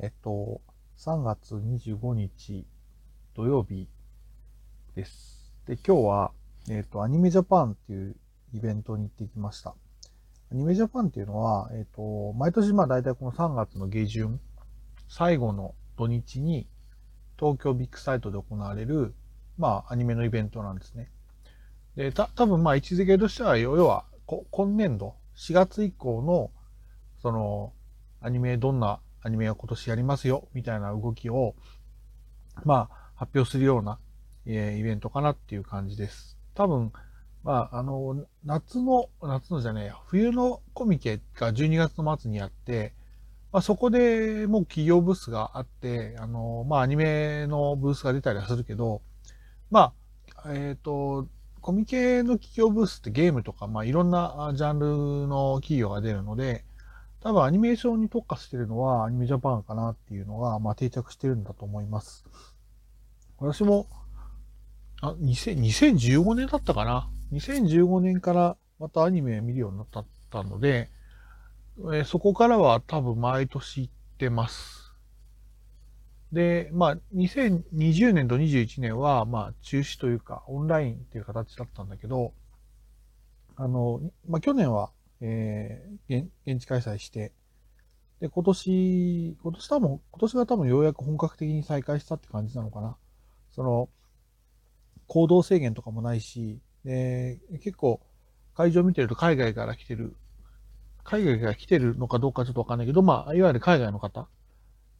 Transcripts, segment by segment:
えっと、3月25日土曜日です。で、今日は、えっと、アニメジャパンっていうイベントに行ってきました。アニメジャパンっていうのは、えっと、毎年まあ大体この3月の下旬、最後の土日に東京ビッグサイトで行われる、まあアニメのイベントなんですね。で、た、多分まあ位置づけとしては、要は、こ今年度、4月以降の、その、アニメどんなアニメを今年やりますよ、みたいな動きを、まあ、発表するような、えー、イベントかなっていう感じです。多分、まあ、あの、夏の、夏のじゃねえや、冬のコミケが12月の末にやって、まあ、そこでもう企業ブースがあって、あの、まあ、アニメのブースが出たりはするけど、まあ、えっ、ー、と、コミケの企業ブースってゲームとか、まあ、いろんなジャンルの企業が出るので、多分アニメーションに特化してるのはアニメジャパンかなっていうのが、まあ、定着してるんだと思います。私も、あ、2015年だったかな ?2015 年からまたアニメ見るようになったので、え、そこからは多分毎年行ってます。で、まあ、2020年と21年は、まあ、中止というか、オンラインっていう形だったんだけど、あの、まあ、去年はえー、現地開催して、で、今年、今年多分、今年が多分ようやく本格的に再開したって感じなのかな。その、行動制限とかもないし、で、結構、会場見てると海外から来てる、海外から来てるのかどうかちょっとわかんないけど、まあ、いわゆる海外の方、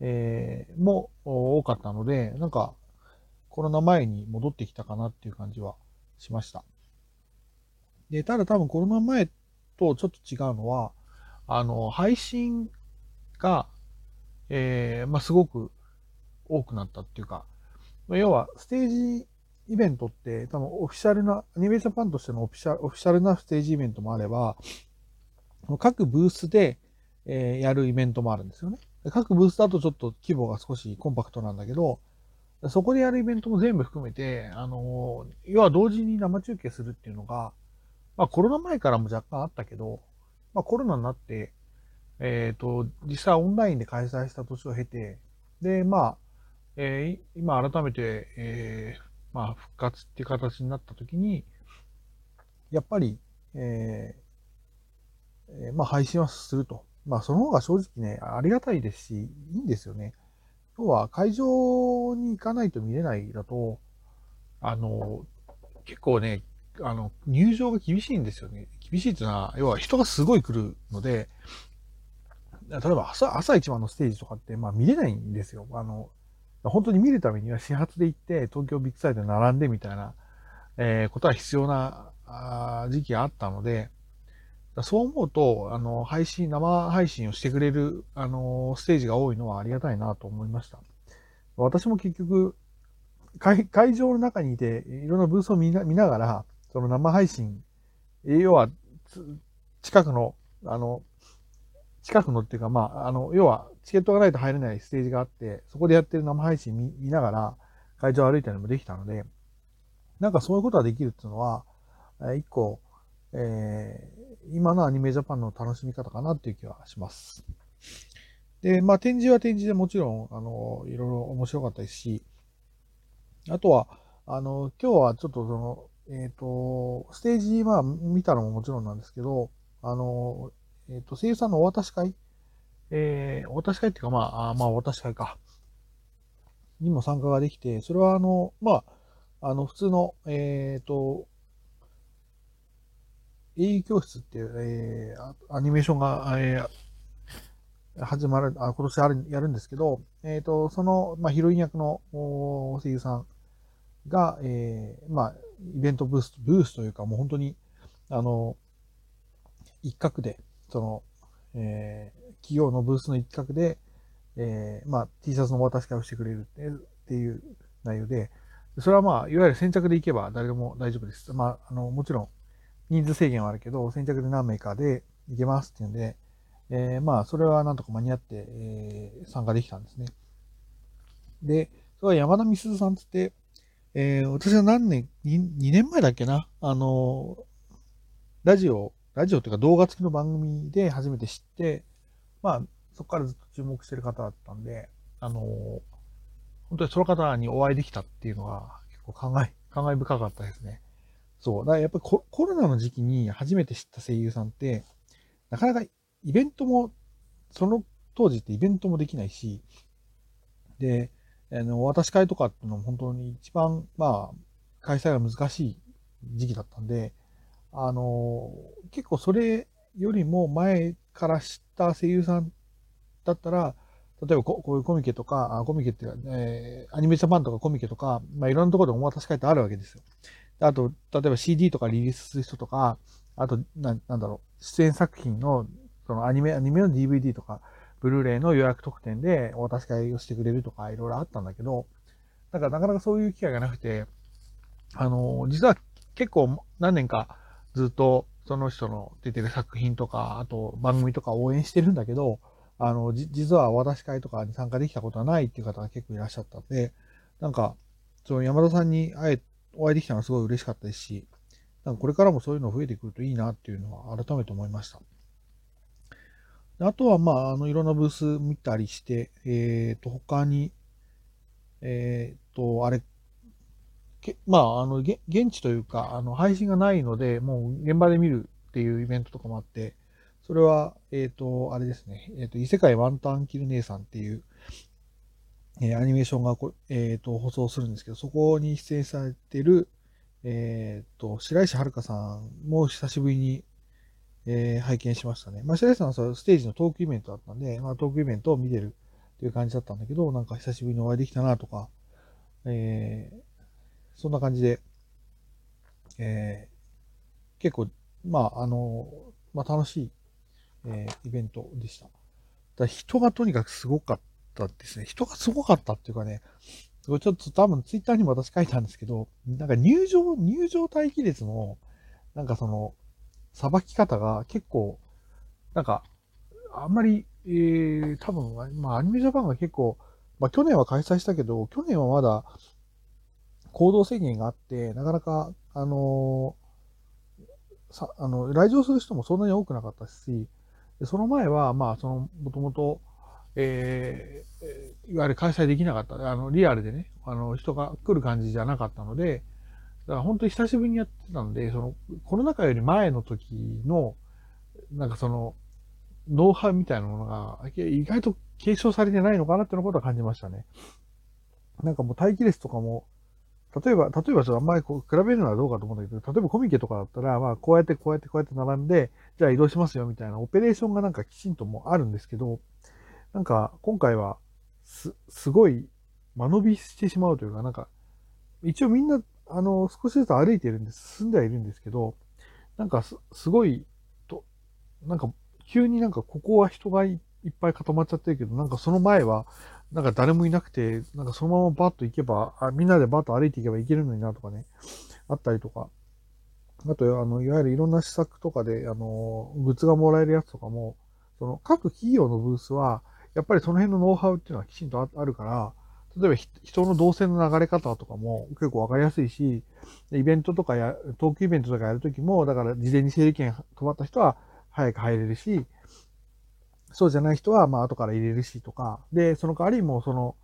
えー、も多かったので、なんか、コロナ前に戻ってきたかなっていう感じはしました。で、ただ多分コロナ前っとちょっと違うのは、あの、配信が、えー、まあ、すごく多くなったっていうか、要は、ステージイベントって、多分オフィシャルな、アニメジャパンとしてのオフィシャル、オフィシャルなステージイベントもあれば、各ブースで、えー、やるイベントもあるんですよね。各ブースだとちょっと規模が少しコンパクトなんだけど、そこでやるイベントも全部含めて、あの、要は同時に生中継するっていうのが、まあコロナ前からも若干あったけど、まあコロナになって、えっ、ー、と、実際オンラインで開催した年を経て、で、まあ、えー、今改めて、えー、まあ復活っていう形になった時に、やっぱり、えー、まあ配信はすると。まあその方が正直ね、ありがたいですし、いいんですよね。要は会場に行かないと見れないだと、あの、結構ね、あの、入場が厳しいんですよね。厳しいっていうのは、要は人がすごい来るので、例えば朝、朝一番のステージとかって、まあ見れないんですよ。あの、本当に見るためには始発で行って、東京ビッグサイトで並んでみたいな、えー、ことは必要なあ時期があったので、そう思うと、あの、配信、生配信をしてくれる、あの、ステージが多いのはありがたいなと思いました。私も結局、会会場の中にいて、いろんなブースを見な見ながら、その生配信、要は、近くの、あの、近くのっていうか、まあ、あの、要は、チケットがないと入れないステージがあって、そこでやってる生配信見見ながら、会場を歩いたりもできたので、なんかそういうことができるっていうのは、一個、えー、今のアニメジャパンの楽しみ方かなっていう気はします。で、まあ展示は展示でもちろん、あの、いろいろ面白かったですし、あとは、あの、今日はちょっとその、えっ、ー、と、ステージ、まあ、見たのももちろんなんですけど、あの、えっ、ー、と、声優さんのお渡し会えー、お渡し会っていうか、まあ、あまあ、お渡し会か。にも参加ができて、それはあの、まあ、あの、普通の、えっ、ー、と、英雄教室っていう、えー、アニメーションが、えー、始まる、あ今年ある、やるんですけど、えっ、ー、と、その、まあ、ヒロイン役の声優さんが、えー、まあ、イベントブース、ブースというかもう本当に、あの、一角で、その、えー、企業のブースの一角で、えー、まあ、T シャツの渡し会をしてくれるっていう内容で、それはまあ、いわゆる先着で行けば誰でも大丈夫です。まあ、あの、もちろん、人数制限はあるけど、先着で何名かで行けますっていうんで、えー、まあ、それはなんとか間に合って、えー、参加できたんですね。で、それは山田美鈴さんつって、えー、私は何年2、2年前だっけな、あの、ラジオ、ラジオというか動画付きの番組で初めて知って、まあ、そこからずっと注目してる方だったんで、あの、本当にその方にお会いできたっていうのは結構考え、考え深かったですね。そう。だからやっぱりココロナの時期に初めて知った声優さんって、なかなかイベントも、その当時ってイベントもできないし、で、あの、私会とかっていうのも本当に一番、まあ、開催が難しい時期だったんで、あの、結構それよりも前から知った声優さんだったら、例えばここういうコミケとか、あコミケっていうか、えー、アニメジャパンとかコミケとか、まあいろんなところでお渡し会ってあるわけですよ。あと、例えば CD とかリリースする人とか、あと、ななんだろう、出演作品の、そのアニメ、アニメの DVD とか、ブルーレイの予約特典でお渡し会をしてくれるとか、いろいろあったんだけど、なんかなかなかそういう機会がなくて、あの、実は結構何年かずっとその人の出てる作品とか、あと番組とか応援してるんだけど、あの、実はお渡し会とかに参加できたことはないっていう方が結構いらっしゃったんで、なんか、その山田さんに会え、お会いできたのはすごい嬉しかったですし、なんかこれからもそういうの増えてくるといいなっていうのは改めて思いました。あとは、まあ、あの、いろんなブース見たりして、えっ、ー、と、他に、えっ、ー、と、あれ、けまあ、あの、現地というか、あの、配信がないので、もう現場で見るっていうイベントとかもあって、それは、えっ、ー、と、あれですね、えっ、と、異世界ワンタンキル姉さんっていう、えアニメーションがこ、えっ、と、放送するんですけど、そこに出演されてる、えっ、と、白石遥さんも久しぶりに、えー、拝見しましたね。まあ、白石さんはそステージのトークイベントだったんで、まあ、トークイベントを見てるっていう感じだったんだけど、なんか久しぶりにお会いできたなとか、えー、そんな感じで、えー、結構、まあ、あの、まあ、楽しい、えー、イベントでした。だ人がとにかくすごかったですね。人がすごかったっていうかね、ちょっと多分ツイッターにも私書いたんですけど、なんか入場、入場待機列の、なんかその、さばき方が結構、なんか、あんまり、えー、多分、まあ、アニメジャパンが結構、まあ、去年は開催したけど、去年はまだ、行動制限があって、なかなか、あのー、さ、あの、来場する人もそんなに多くなかったし、その前は、まあ、その、もともと、えー、いわゆる開催できなかった、あの、リアルでね、あの、人が来る感じじゃなかったので、だから本当に久しぶりにやってたんで、その、コロナ禍より前の時の、なんかその、ノウハウみたいなものが、意外と継承されてないのかなっていうことは感じましたね。なんかもう待機列とかも、例えば、例えばちょっとあんまりこう比べるのはどうかと思うんだけど、例えばコミケとかだったら、まあこうやってこうやってこうやって並んで、じゃあ移動しますよみたいなオペレーションがなんかきちんともあるんですけど、なんか今回はす、すごい間延びしてしまうというか、なんか、一応みんな、あの、少しずつ歩いてるんです、進んではいるんですけど、なんかす、すごい、と、なんか、急になんかここは人がいっぱい固まっちゃってるけど、なんかその前は、なんか誰もいなくて、なんかそのままバッと行けば、あみんなでバッと歩いていけばいけるのになとかね、あったりとか。あと、あの、いわゆるいろんな施策とかで、あの、グッズがもらえるやつとかも、その各企業のブースは、やっぱりその辺のノウハウっていうのはきちんとあるから、例えば人の動線の流れ方とかも結構わかりやすいし、イベントとかや、トークイベントとかやるときも、だから事前に整理券配った人は早く入れるし、そうじゃない人は、まあ、後から入れるしとか、で、その代わりも、その、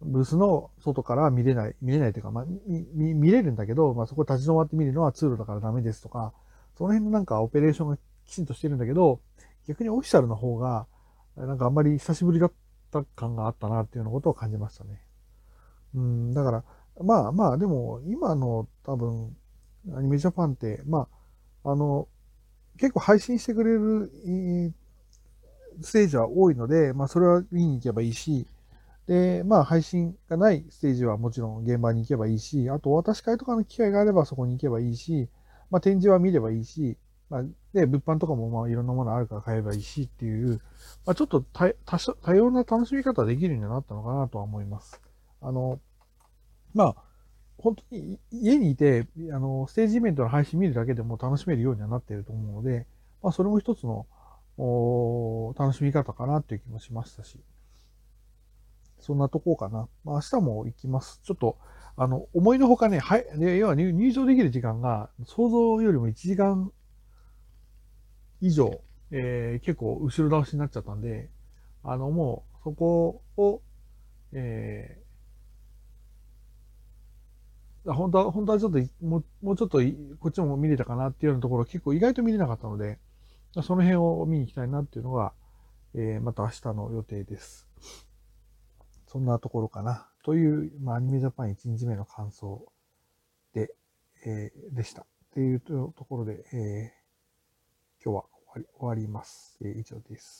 ブースの外から見れない、見れないというか、まあ、見、見れるんだけど、まあ、そこ立ち止まって見るのは通路だからダメですとか、その辺のなんかオペレーションがきちんとしてるんだけど、逆にオフィシャルの方が、なんかあんまり久しぶりだった感があったなっていうようなことを感じましたね。うん、だから、まあまあ、でも、今の多分、アニメジャパンって、まあ、あの、結構配信してくれるステージは多いので、まあ、それは見に行けばいいし、で、まあ、配信がないステージはもちろん現場に行けばいいし、あと、お渡し会とかの機会があればそこに行けばいいし、まあ、展示は見ればいいし、まあ、で、物販とかもまあいろんなものあるから買えばいいしっていう、まあ、ちょっと多多様な楽しみ方できるようになったのかなとは思います。あの、まあ、本当に家にいて、あの、ステージイベントの配信見るだけでも楽しめるようにはなっていると思うので、まあ、それも一つの、お楽しみ方かなっていう気もしましたし。そんなとこかな。まあ、明日も行きます。ちょっと、あの、思いのほかね、はい、要は入場できる時間が想像よりも1時間以上、えー、結構後ろ倒しになっちゃったんで、あの、もう、そこを、えー、本当は、本当はちょっと、もうもうちょっと、こっちも見れたかなっていうようなところ、結構意外と見れなかったので、その辺を見に行きたいなっていうのが、えー、また明日の予定です。そんなところかな。という、まあ、アニメジャパン1日目の感想で、えー、でした。っていうところで、えー、今日は終わり終わります。えー、以上です。